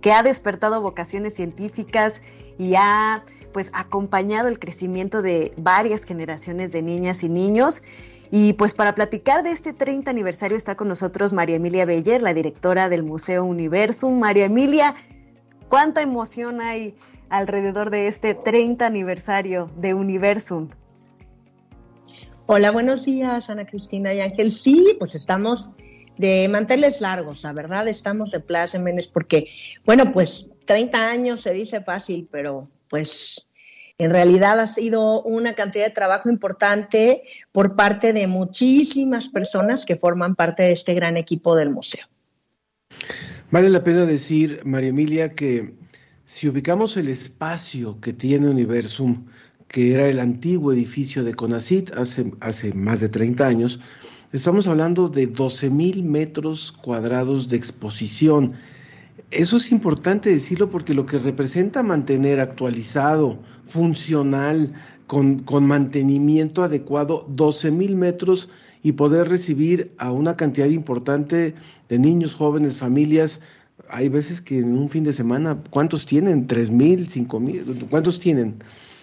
que ha despertado vocaciones científicas y ha pues acompañado el crecimiento de varias generaciones de niñas y niños. Y pues para platicar de este 30 aniversario está con nosotros María Emilia Beller, la directora del Museo Universum. María Emilia, ¿cuánta emoción hay alrededor de este 30 aniversario de Universum. Hola, buenos días, Ana Cristina y Ángel. Sí, pues estamos de manteles largos, la verdad, estamos de plácemes porque, bueno, pues 30 años se dice fácil, pero pues en realidad ha sido una cantidad de trabajo importante por parte de muchísimas personas que forman parte de este gran equipo del museo. Vale la pena decir, María Emilia, que si ubicamos el espacio que tiene Universum, que era el antiguo edificio de Conacit hace, hace más de 30 años, estamos hablando de 12 mil metros cuadrados de exposición. Eso es importante decirlo porque lo que representa mantener actualizado, funcional, con, con mantenimiento adecuado 12 mil metros y poder recibir a una cantidad importante de niños, jóvenes, familias. Hay veces que en un fin de semana, ¿cuántos tienen? ¿Tres mil? ¿Cinco mil? ¿Cuántos tienen?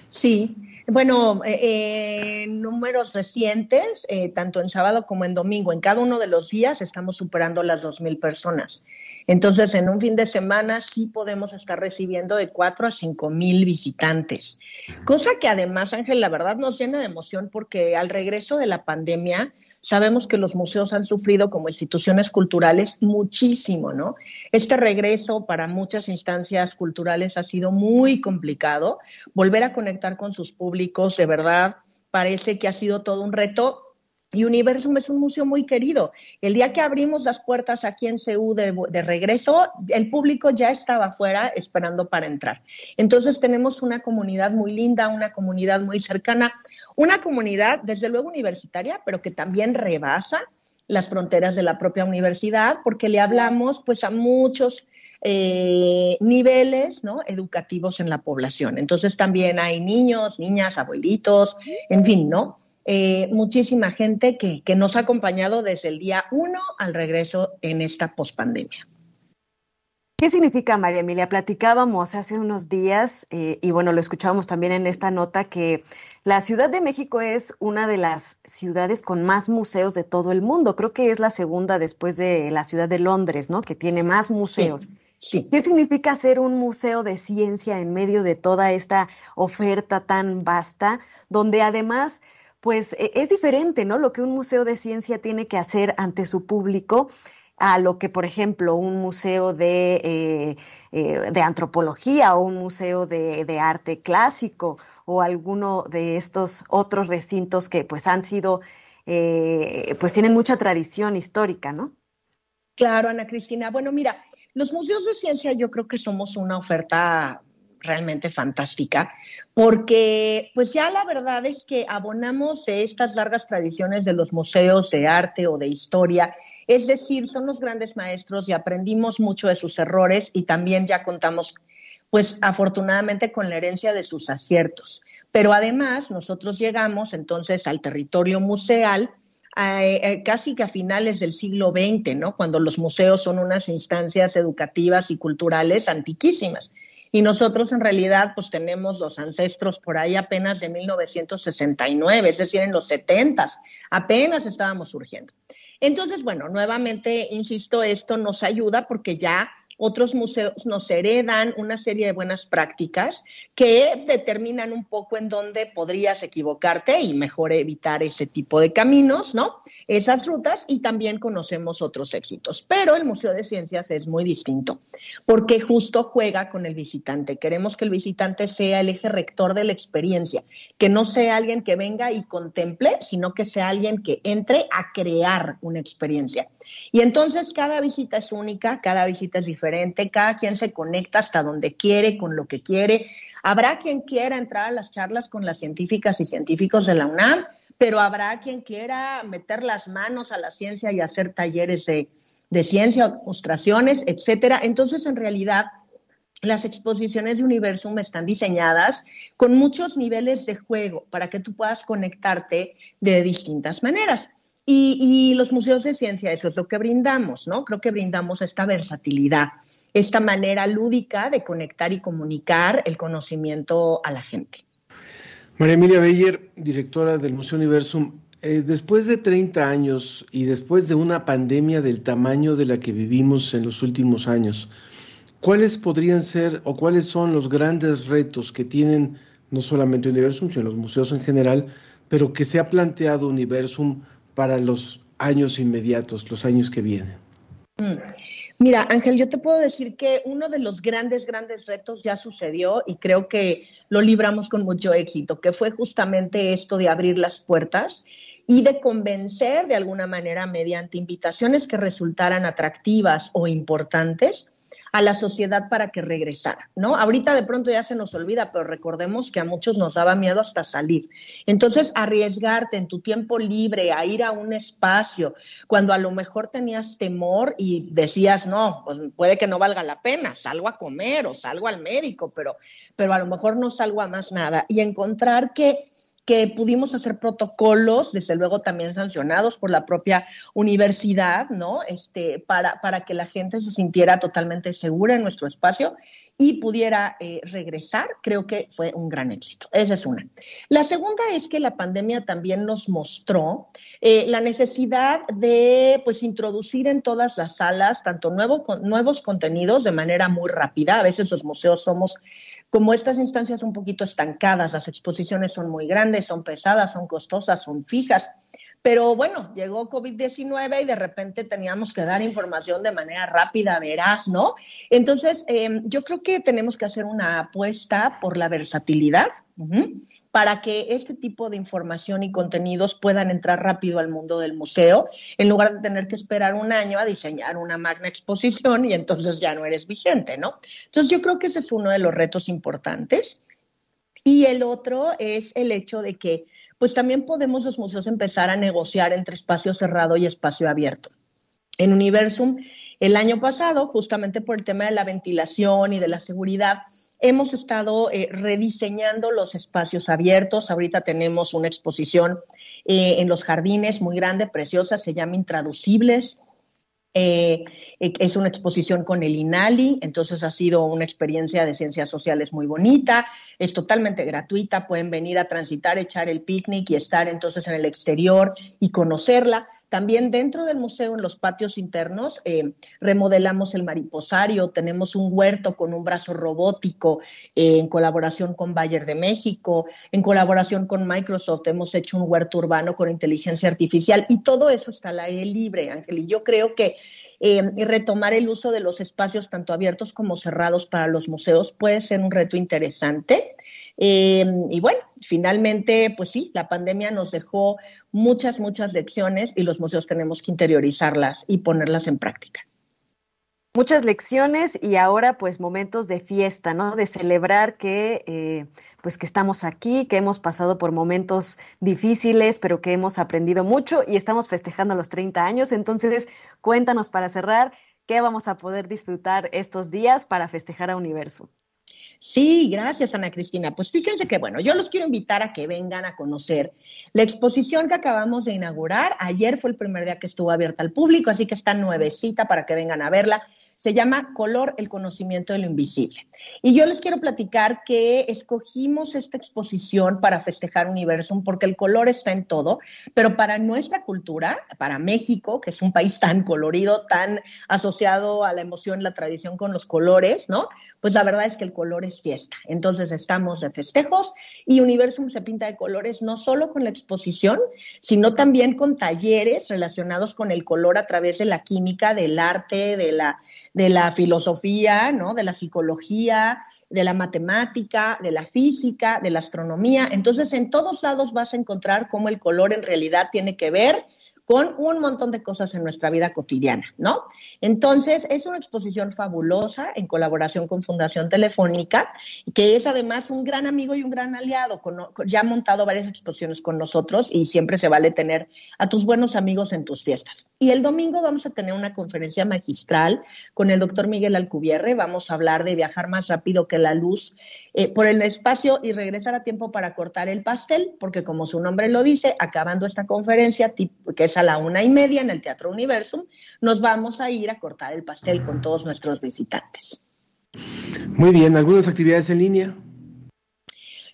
Sí, bueno, eh, en números recientes, eh, tanto en sábado como en domingo, en cada uno de los días estamos superando las dos mil personas. Entonces, en un fin de semana sí podemos estar recibiendo de cuatro a cinco mil visitantes. Cosa que además, Ángel, la verdad nos llena de emoción porque al regreso de la pandemia, Sabemos que los museos han sufrido como instituciones culturales muchísimo, ¿no? Este regreso para muchas instancias culturales ha sido muy complicado. Volver a conectar con sus públicos, de verdad, parece que ha sido todo un reto y Universum es un museo muy querido. El día que abrimos las puertas aquí en CEU de, de, regreso, el público ya estaba afuera esperando para entrar. Entonces tenemos una comunidad muy linda, una comunidad muy cercana, una comunidad desde luego universitaria, pero que también rebasa las fronteras de la propia universidad, porque le hablamos pues a muchos eh, niveles ¿no? educativos en la población. Entonces también hay niños, niñas, abuelitos, en fin, ¿no? Eh, muchísima gente que, que, nos ha acompañado desde el día uno al regreso en esta pospandemia. ¿Qué significa, María Emilia? Platicábamos hace unos días, eh, y bueno, lo escuchábamos también en esta nota, que la Ciudad de México es una de las ciudades con más museos de todo el mundo. Creo que es la segunda después de la ciudad de Londres, ¿no? Que tiene más museos. Sí. Sí. ¿Qué significa ser un museo de ciencia en medio de toda esta oferta tan vasta, donde además pues e, es diferente, ¿no? Lo que un museo de ciencia tiene que hacer ante su público a lo que, por ejemplo, un museo de, eh, eh, de antropología o un museo de, de, arte clásico o alguno de estos otros recintos que pues han sido, eh, pues tienen mucha tradición histórica, ¿no? Claro, Ana Cristina. Bueno, mira, los museos de ciencia yo creo que somos una oferta realmente fantástica, porque pues ya la verdad es que abonamos de estas largas tradiciones de los museos de arte o de historia, es decir, son los grandes maestros y aprendimos mucho de sus errores y también ya contamos pues afortunadamente con la herencia de sus aciertos. Pero además nosotros llegamos entonces al territorio museal eh, casi que a finales del siglo XX, ¿no? Cuando los museos son unas instancias educativas y culturales antiquísimas. Y nosotros en realidad pues tenemos los ancestros por ahí apenas de 1969, es decir, en los 70, apenas estábamos surgiendo. Entonces, bueno, nuevamente, insisto, esto nos ayuda porque ya otros museos nos heredan una serie de buenas prácticas que determinan un poco en dónde podrías equivocarte y mejor evitar ese tipo de caminos, ¿no? Esas rutas y también conocemos otros éxitos. Pero el Museo de Ciencias es muy distinto porque justo juega con el visitante. Queremos que el visitante sea el eje rector de la experiencia, que no sea alguien que venga y contemple, sino que sea alguien que entre a crear una experiencia. Y entonces cada visita es única, cada visita es diferente, cada quien se conecta hasta donde quiere, con lo que quiere. Habrá quien quiera entrar a las charlas con las científicas y científicos de la UNAM, pero habrá quien quiera meter las manos a la ciencia y hacer talleres de, de ciencia, demostraciones, etcétera. Entonces, en realidad, las exposiciones de Universum están diseñadas con muchos niveles de juego para que tú puedas conectarte de distintas maneras. Y, los museos de ciencia, eso es lo que brindamos, ¿no? Creo que brindamos esta versatilidad, esta manera lúdica de conectar y comunicar el conocimiento a la gente. María Emilia Beyer, directora del Museo Universum, eh, después de 30 años y después de una pandemia del tamaño de la que vivimos en los últimos años, ¿cuáles podrían ser o cuáles son los grandes retos que tienen no solamente Universum, sino los museos en general, pero que se ha planteado Universum para los años inmediatos, los años que vienen? Mm. Mira, Ángel, yo te puedo decir que uno de los grandes, grandes retos ya sucedió y creo que lo libramos con mucho éxito, que fue justamente esto de abrir las puertas y de convencer de alguna manera mediante invitaciones que resultaran atractivas o importantes a la sociedad para que regresara, ¿no? Ahorita de pronto ya se nos olvida, pero recordemos que a muchos nos daba miedo hasta salir. Entonces, arriesgarte en tu tiempo libre a ir a un espacio cuando a lo mejor tenías temor y decías, no, pues puede que no valga la pena, salgo a comer o salgo al médico, pero, pero a lo mejor no salgo a más nada. Y encontrar que que pudimos hacer protocolos, desde luego también sancionados por la propia universidad, ¿no? Este, para, para que la gente se sintiera totalmente segura en nuestro espacio y pudiera eh, regresar, creo que fue un gran éxito. Esa es una. La segunda es que la pandemia también nos mostró eh, la necesidad de pues introducir en todas las salas tanto nuevo, nuevos contenidos de manera muy rápida. A veces los museos somos como estas instancias un poquito estancadas, las exposiciones son muy grandes, son pesadas, son costosas, son fijas. Pero bueno, llegó COVID-19 y de repente teníamos que dar información de manera rápida, veraz, ¿no? Entonces, em, yo creo que tenemos que hacer una apuesta por la versatilidad para que este tipo de información y contenidos puedan entrar rápido al mundo del museo, en lugar de tener que esperar un año a diseñar una magna exposición y entonces ya no eres vigente, ¿no? Entonces, yo creo que ese es uno de los retos importantes. Y el otro es el hecho de que, pues también podemos los museos empezar a negociar entre espacio cerrado y espacio abierto. En Universum, el año pasado, justamente por el tema de la ventilación y de la seguridad, hemos estado eh, rediseñando los espacios abiertos. Ahorita tenemos una exposición eh, en los jardines muy grande, preciosa, se llama Intraducibles. Eh, eh, es una exposición con el INALI, entonces ha sido una experiencia de ciencias sociales muy bonita, es totalmente gratuita, pueden venir a transitar, echar el picnic y estar entonces en el exterior y conocerla. También dentro del museo, en los patios internos, eh, remodelamos el mariposario, tenemos un huerto con un brazo robótico en colaboración con Bayer de México, en colaboración con Microsoft, hemos hecho un huerto urbano con inteligencia artificial y todo eso está al aire libre, Ángel. Y yo creo que eh, retomar el uso de los espacios tanto abiertos como cerrados para los museos puede ser un reto interesante. Eh, y bueno, finalmente, pues sí, la pandemia nos dejó muchas, muchas lecciones y los museos tenemos que interiorizarlas y ponerlas en práctica muchas lecciones y ahora pues momentos de fiesta, ¿no? De celebrar que eh, pues que estamos aquí, que hemos pasado por momentos difíciles, pero que hemos aprendido mucho y estamos festejando los 30 años. Entonces, cuéntanos para cerrar, ¿qué vamos a poder disfrutar estos días para festejar a Universo? Sí, gracias Ana Cristina. Pues fíjense que bueno, yo los quiero invitar a que vengan a conocer la exposición que acabamos de inaugurar. Ayer fue el primer día que estuvo abierta al público, así que está nuevecita para que vengan a verla. Se llama Color, el conocimiento de lo invisible. Y yo les quiero platicar que escogimos esta exposición para festejar Universum porque el color está en todo, pero para nuestra cultura, para México, que es un país tan colorido, tan asociado a la emoción, la tradición con los colores, ¿no? Pues la verdad es que el color es fiesta. Entonces estamos de festejos y Universum se pinta de colores no solo con la exposición, sino también con talleres relacionados con el color a través de la química, del arte, de la de la filosofía, ¿no? de la psicología, de la matemática, de la física, de la astronomía. Entonces, en todos lados vas a encontrar cómo el color en realidad tiene que ver con un montón de cosas en nuestra vida cotidiana, ¿no? Entonces, es una exposición fabulosa en colaboración con Fundación Telefónica, que es además un gran amigo y un gran aliado. ya ha montado varias exposiciones con nosotros y siempre se vale tener a tus buenos amigos en tus fiestas. Y el domingo vamos a tener una conferencia magistral con el doctor Miguel Alcubierre. Vamos a hablar de viajar más rápido que la luz eh, por el espacio y regresar a tiempo para cortar el pastel, porque como su nombre lo dice, acabando esta conferencia, que es a la una y media en el Teatro Universum, nos vamos a ir a cortar el pastel con todos nuestros visitantes. Muy bien, ¿algunas actividades en línea?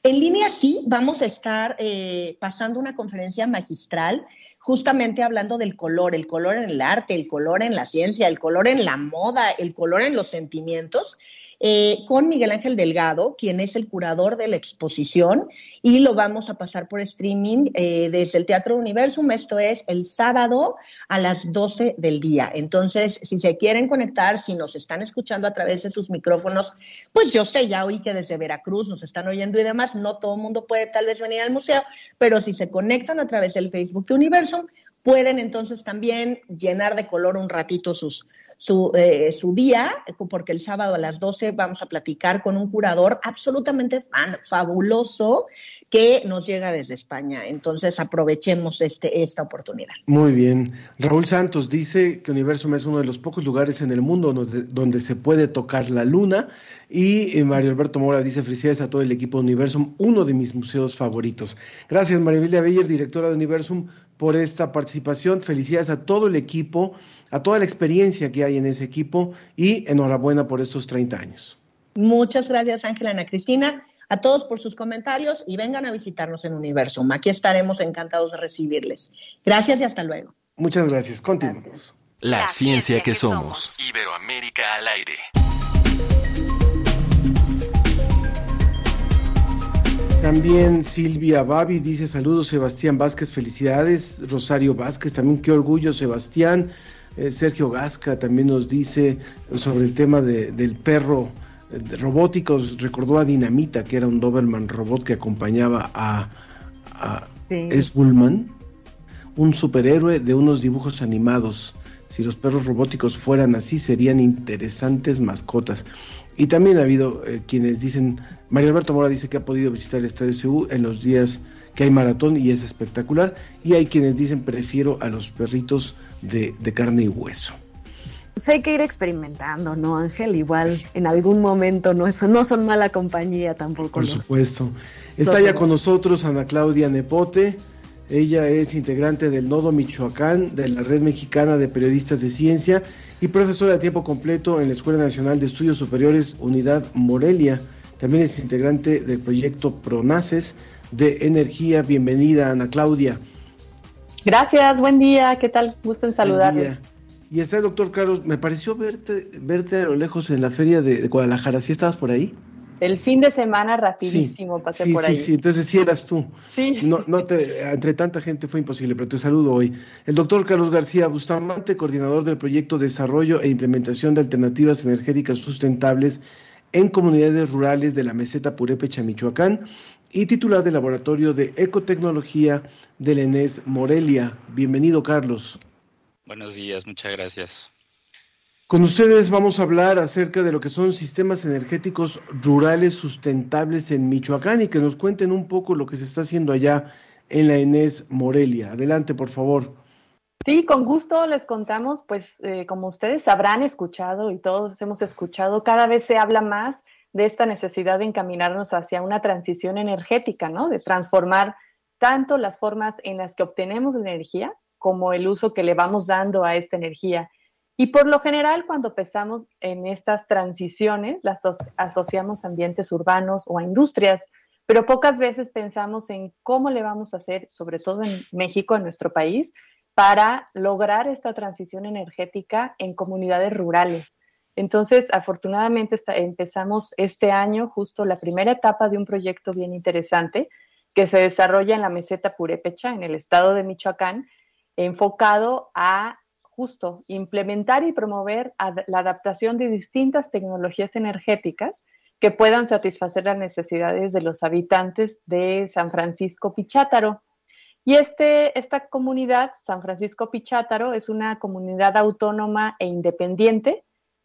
En línea sí, vamos a estar eh, pasando una conferencia magistral justamente hablando del color, el color en el arte, el color en la ciencia, el color en la moda, el color en los sentimientos. Eh, con Miguel Ángel Delgado, quien es el curador de la exposición, y lo vamos a pasar por streaming eh, desde el Teatro Universum. Esto es el sábado a las 12 del día. Entonces, si se quieren conectar, si nos están escuchando a través de sus micrófonos, pues yo sé, ya oí que desde Veracruz nos están oyendo y demás, no todo el mundo puede tal vez venir al museo, pero si se conectan a través del Facebook de Universum, pueden entonces también llenar de color un ratito eh, su, día, porque el sábado a las 12 vamos a platicar con un curador absolutamente fabuloso que nos llega desde España. Entonces aprovechemos este, esta oportunidad. Muy bien. Raúl Santos dice que Universum es uno de los pocos lugares en el mundo donde, donde se puede tocar la luna. Y eh, Mario Alberto Mora dice felicidades a todo el equipo de Universum, uno de mis museos favoritos. Gracias María Emilia Beyer, directora de Universum, por esta participación. Felicidades a todo el equipo, a toda la experiencia que hay en ese equipo y enhorabuena por estos 30 años. Muchas gracias Ángela Ana Cristina, a todos por sus comentarios y vengan a visitarnos en Universum. Aquí estaremos encantados de recibirles. Gracias y hasta luego. Muchas gracias. Continuamos. La, ciencia, que, somos. Iberoamérica al aire. También Silvia Babi dice saludos Sebastián Vázquez, felicidades. Rosario Vázquez, también qué orgullo Sebastián. Eh, Sergio Gasca también nos dice sobre el tema del perro de robóticos. Recordó a Dinamita, que era un Doberman robot que acompañaba a, a un superhéroe de unos dibujos animados. Si los perros robóticos fueran así, serían interesantes mascotas. Y también ha habido eh, quienes dicen, María Alberto Mora dice que ha podido visitar el Estadio CU en los días que hay maratón y es espectacular. Y hay quienes dicen, prefiero a los perritos de, carne y hueso. Pues hay que ir experimentando, ¿no, Ángel? Igual en algún momento no, eso no son mala compañía tampoco. Por supuesto. Está ya con nosotros Ana Claudia Nepote. Ella es integrante del Nodo Michoacán de la Red Mexicana de Periodistas de Ciencia y profesora de tiempo completo en la Escuela Nacional de Estudios Superiores Unidad Morelia. También es integrante del proyecto PRONACES de Energía. Bienvenida, Ana Claudia. Gracias, buen día, ¿qué tal? Gusto en saludarle. Y está el doctor Carlos, me pareció verte, verte a lo lejos en la feria de Guadalajara, ¿sí estabas por ahí? El fin de semana rapidísimo pasé por ahí. Sí, sí, entonces sí eras tú. Sí. No, no te, entre tanta gente fue imposible, pero te saludo hoy. El doctor Carlos García Bustamante, coordinador del proyecto Desarrollo e Implementación de Alternativas Energéticas Sustentables en Comunidades Rurales de la Meseta Purépecha, Michoacán, y titular del Laboratorio de Ecotecnología del ENES Morelia. Bienvenido, Carlos. Buenos días, muchas gracias. Con ustedes vamos a hablar acerca de lo que son sistemas energéticos rurales sustentables en Michoacán y que nos cuenten un poco lo que se está haciendo allá en la Enes Morelia. Adelante, por favor. Sí, con gusto les contamos, pues eh, como ustedes habrán escuchado y todos hemos escuchado, cada vez se habla más de esta necesidad de encaminarnos hacia una transición energética, ¿no? De transformar tanto las formas en las que obtenemos energía como el uso que le vamos dando a esta energía. Y por lo general, cuando pensamos en estas transiciones, las asociamos a ambientes urbanos o a industrias, pero pocas veces pensamos en cómo le vamos a hacer, sobre todo en México, en nuestro país, para lograr esta transición energética en comunidades rurales. Entonces, afortunadamente empezamos este año justo la primera etapa de un proyecto bien interesante que se desarrolla en la meseta Purépecha, en el estado de Michoacán, enfocado a justo implementar y promover la adaptación de distintas tecnologías energéticas que puedan satisfacer las necesidades de los habitantes de San Francisco Pichátaro. Y este, esta comunidad, San Francisco Pichátaro, es una comunidad autónoma e independiente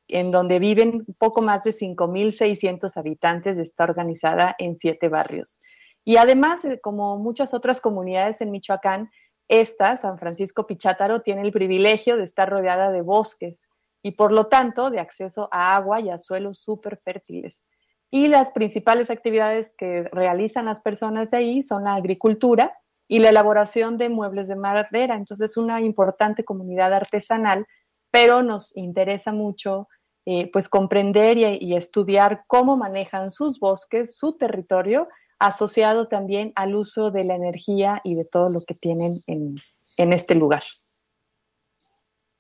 en donde viven poco más de 5.600 habitantes, está organizada en siete barrios. Y además, eh, como muchas otras comunidades en Michoacán, esta, San Francisco Pichátaro, tiene el privilegio de estar rodeada de bosques y por lo tanto de acceso a agua y a suelos súper fértiles. Y las principales actividades que realizan las personas de ahí son la agricultura y la elaboración de muebles de madera. Entonces, una importante comunidad artesanal, pero nos interesa mucho eh, pues comprender y estudiar cómo manejan sus bosques, su territorio, asociado también al uso de la energía y de todo lo que tienen en, este lugar.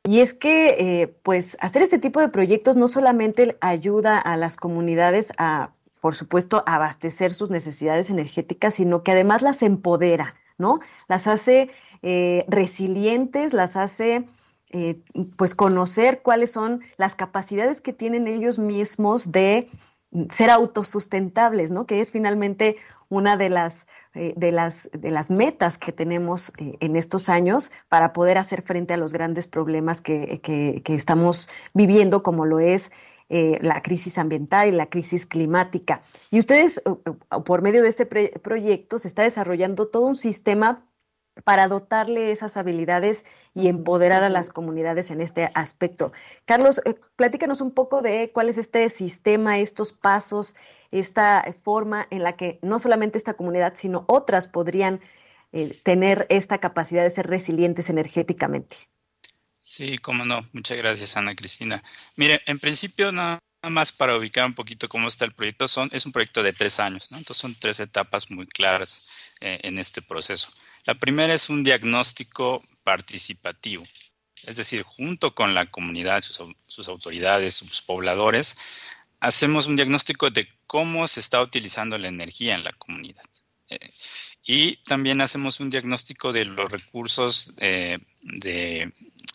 Y es que, eh, pues, hacer este tipo de proyectos no solamente ayuda a las comunidades a, por supuesto, abastecer sus necesidades energéticas, sino que además las empodera, ¿no? Las hace eh, resilientes, las hace, eh, pues, conocer cuáles son las capacidades que tienen ellos mismos de ser autosustentables, ¿no? Que es finalmente una de las, eh, de las, de las metas que tenemos eh, en estos años para poder hacer frente a los grandes problemas que, que, estamos viviendo, como lo es eh, la crisis ambiental y la crisis climática. Y ustedes, por medio de este proyecto, se está desarrollando todo un sistema para dotarle esas habilidades y empoderar a las comunidades en este aspecto. Carlos, eh, platícanos un poco de cuál es este sistema, estos pasos, esta forma en la que no solamente esta comunidad, sino otras podrían eh, tener esta capacidad de ser resilientes energéticamente. Sí, cómo no. Muchas gracias, Ana Cristina. Mire, en principio nada más para ubicar un poquito cómo está el proyecto, son, es un proyecto de tres años, ¿no? Entonces son tres etapas muy claras eh, en este proceso. La primera es un diagnóstico participativo, es decir, junto con la comunidad, sus, autoridades, sus pobladores, hacemos un diagnóstico de cómo se está utilizando la energía en la comunidad. Eh, y también hacemos un diagnóstico de los recursos eh,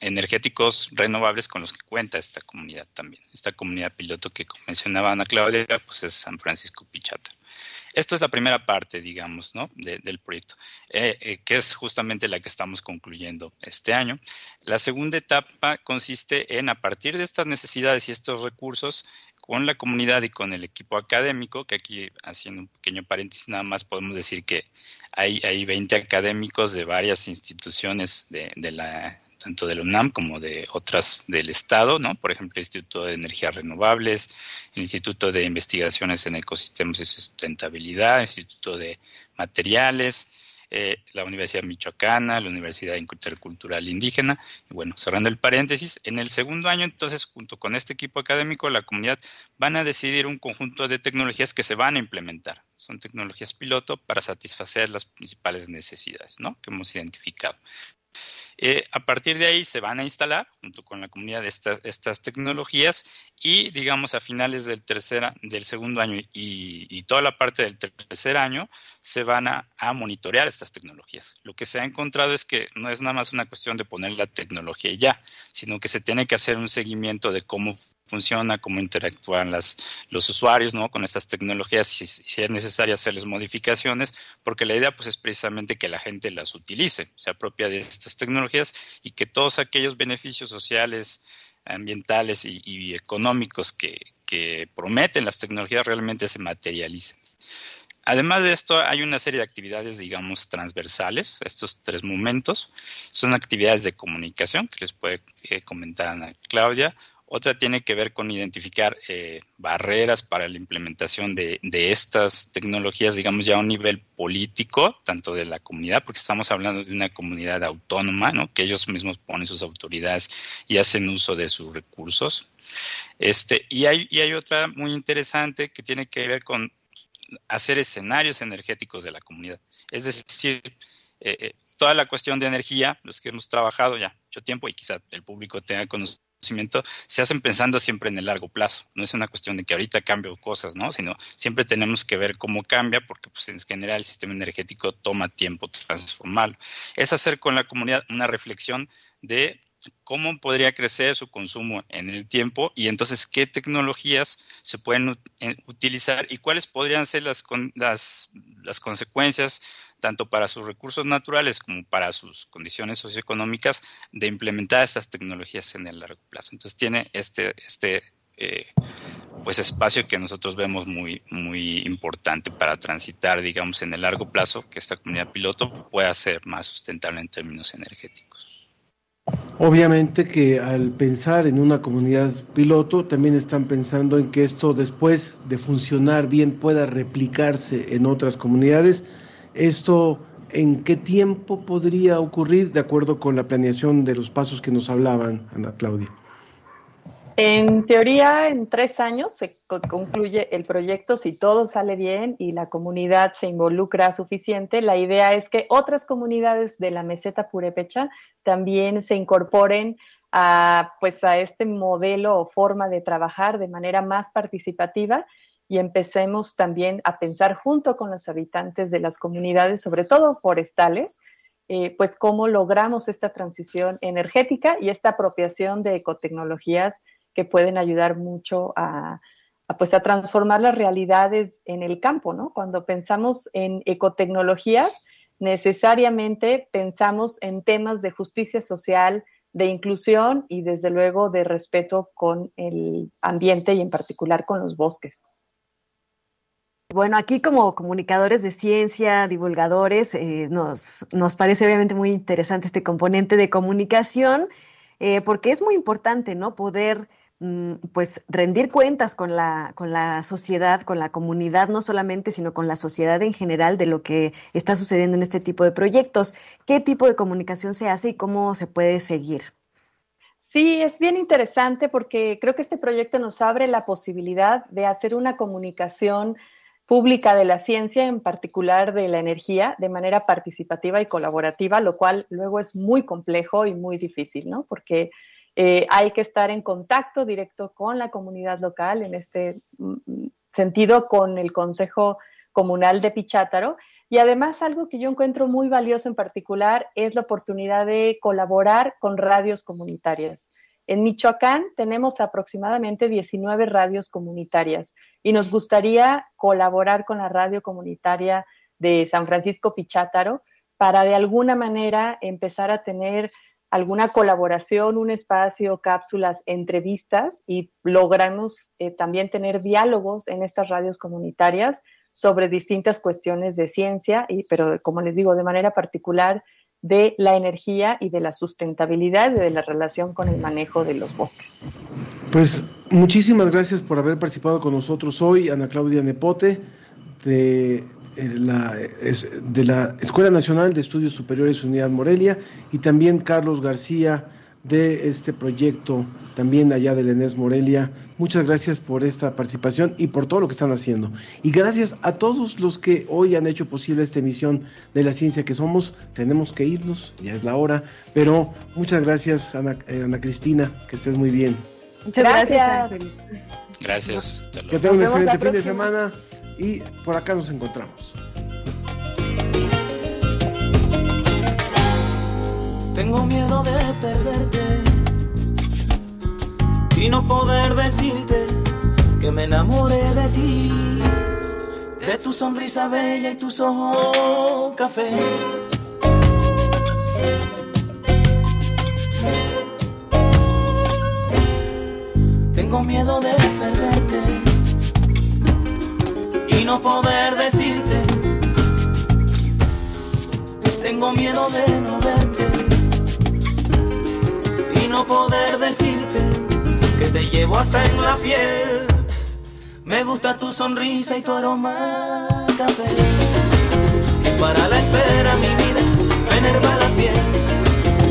energéticos renovables con los que cuenta esta comunidad también. Esta comunidad piloto que mencionaba Ana Claudia, pues es San Francisco Pichata. Esto es la primera parte, digamos, ¿no? del proyecto, eh, eh, que es justamente la que estamos concluyendo este año. La segunda etapa consiste en, a partir de estas necesidades y estos recursos, con la comunidad y con el equipo académico, que aquí haciendo un pequeño paréntesis nada más podemos decir que hay, hay 20 académicos de varias instituciones de, de la tanto de la UNAM como de otras del Estado, ¿no? Por ejemplo, el Instituto de Energías Renovables, el Instituto de Investigaciones en Ecosistemas y Sustentabilidad, el Instituto de Materiales, eh, la Universidad Michoacana, la Universidad Intercultural Indígena. Y bueno, cerrando el paréntesis, en el segundo año, entonces, junto con este equipo académico, la comunidad van a decidir un conjunto de tecnologías que se van a implementar. Son tecnologías piloto para satisfacer las principales necesidades ¿no? que hemos identificado. Eh, a partir de ahí se van a instalar junto con la comunidad estas, estas tecnologías y digamos a finales del, tercer, del segundo año y, toda la parte del tercer año se van a, a, monitorear estas tecnologías. Lo que se ha encontrado es que no es nada más una cuestión de poner la tecnología y ya, sino que se tiene que hacer un seguimiento de cómo funciona, cómo interactúan los usuarios con estas tecnologías, si, si, es necesario hacerles modificaciones, porque la idea pues, es precisamente que la gente las utilice, se apropia de estas tecnologías y que todos aquellos beneficios sociales, ambientales y, económicos que, que prometen las tecnologías realmente se materialicen. Además de esto, hay una serie de actividades, digamos, transversales, estos tres momentos. Son actividades de comunicación que les puede eh, comentar Ana Claudia, otra tiene que ver con identificar eh, barreras para la implementación de, estas tecnologías, digamos ya a un nivel político, tanto de la comunidad, porque estamos hablando de una comunidad autónoma, ¿no? que ellos mismos ponen sus autoridades y hacen uso de sus recursos. Este, y, hay, y hay otra muy interesante que tiene que ver con hacer escenarios energéticos de la comunidad. Es decir, eh, eh, toda la cuestión de energía, los que hemos trabajado ya mucho tiempo y quizá el público tenga conocimiento se hacen pensando siempre en el largo plazo. No es una cuestión de que ahorita cambio cosas, ¿no? Sino siempre tenemos que ver cómo cambia, porque pues, en general el sistema energético toma tiempo transformarlo. Es hacer con la comunidad una reflexión de cómo podría crecer su consumo en el tiempo y entonces qué tecnologías se pueden eh, utilizar y cuáles podrían ser las, las, las consecuencias tanto para sus recursos naturales como para sus condiciones socioeconómicas, de implementar estas tecnologías en el largo plazo. Entonces tiene este, este eh, pues espacio que nosotros vemos muy, muy importante para transitar, digamos, en el largo plazo, que esta comunidad piloto pueda ser más sustentable en términos energéticos. Obviamente que al pensar en una comunidad piloto, también están pensando en que esto después de funcionar bien pueda replicarse en otras comunidades ¿Esto en qué tiempo podría ocurrir de acuerdo con la planeación de los pasos que nos hablaban, Ana Claudia? En teoría, en tres años se concluye el proyecto si todo sale bien y la comunidad se involucra suficiente. La idea es que otras comunidades de la meseta purépecha también se incorporen a, pues, a este modelo o forma de trabajar de manera más participativa y empecemos también a pensar junto con los habitantes de las comunidades, sobre todo forestales, eh, pues cómo logramos esta transición energética y esta apropiación de ecotecnologías que pueden ayudar mucho a, pues a transformar las realidades en el campo, ¿no? Cuando pensamos en ecotecnologías, necesariamente pensamos en temas de justicia social, de inclusión y desde luego de respeto con el ambiente y en particular con los bosques. Bueno, aquí como comunicadores de ciencia, divulgadores, eh, nos, nos, parece obviamente muy interesante este componente de comunicación, eh, porque es muy importante, ¿no? Poder Mm, pues rendir cuentas con la, con la sociedad, con la comunidad, no solamente, sino con la sociedad en general de lo que está sucediendo en este tipo de proyectos. ¿Qué tipo de comunicación se hace y cómo se puede seguir? Sí, es bien interesante porque creo que este proyecto nos abre la posibilidad de hacer una comunicación pública de la ciencia, en particular de la energía, de manera participativa y colaborativa, lo cual luego es muy complejo y muy difícil, ¿no? Porque eh, hay que estar en contacto directo con la comunidad local, en este mm, sentido con el Consejo Comunal de Pichátaro. Y además algo que yo encuentro muy valioso en particular es la oportunidad de colaborar con radios comunitarias. En Michoacán tenemos aproximadamente 19 radios comunitarias y nos gustaría colaborar con la radio comunitaria de San Francisco Pichátaro para de alguna manera empezar a tener alguna colaboración, un espacio, cápsulas, entrevistas y logramos eh, también tener diálogos en estas radios comunitarias sobre distintas cuestiones de ciencia, y, pero como les digo, de manera particular de la energía y de la sustentabilidad y de la relación con el manejo de los bosques. Pues muchísimas gracias por haber participado con nosotros hoy, Ana Claudia Nepote, de la, de la Escuela Nacional de Estudios Superiores Unidad Morelia y también Carlos García de este proyecto también allá del ENES Morelia. Muchas gracias por esta participación y por todo lo que están haciendo. Y gracias a todos los que hoy han hecho posible esta emisión de la ciencia que somos. Tenemos que irnos, ya es la hora, pero muchas gracias Ana, eh, Cristina, que estés muy bien. Muchas gracias. Gracias. Que tengan un excelente fin de semana y por acá nos encontramos. Tengo miedo de perderte y no poder decirte que me enamoré de ti, de tu sonrisa bella y tus ojos café. Tengo miedo de perderte y no poder decirte. Tengo miedo de no verte no poder decirte que te llevo hasta en la piel. Me gusta tu sonrisa y tu aroma café. Si para la espera mi vida me enerva la piel.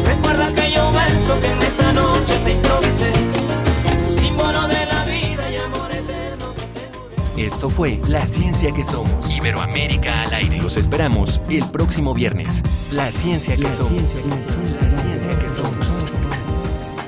Recuerda que yo verso que en esa noche te improvisé Esto fue La Ciencia que Somos. Iberoamérica al aire. Los esperamos el próximo viernes. La Ciencia que Somos. la Ciencia que Somos.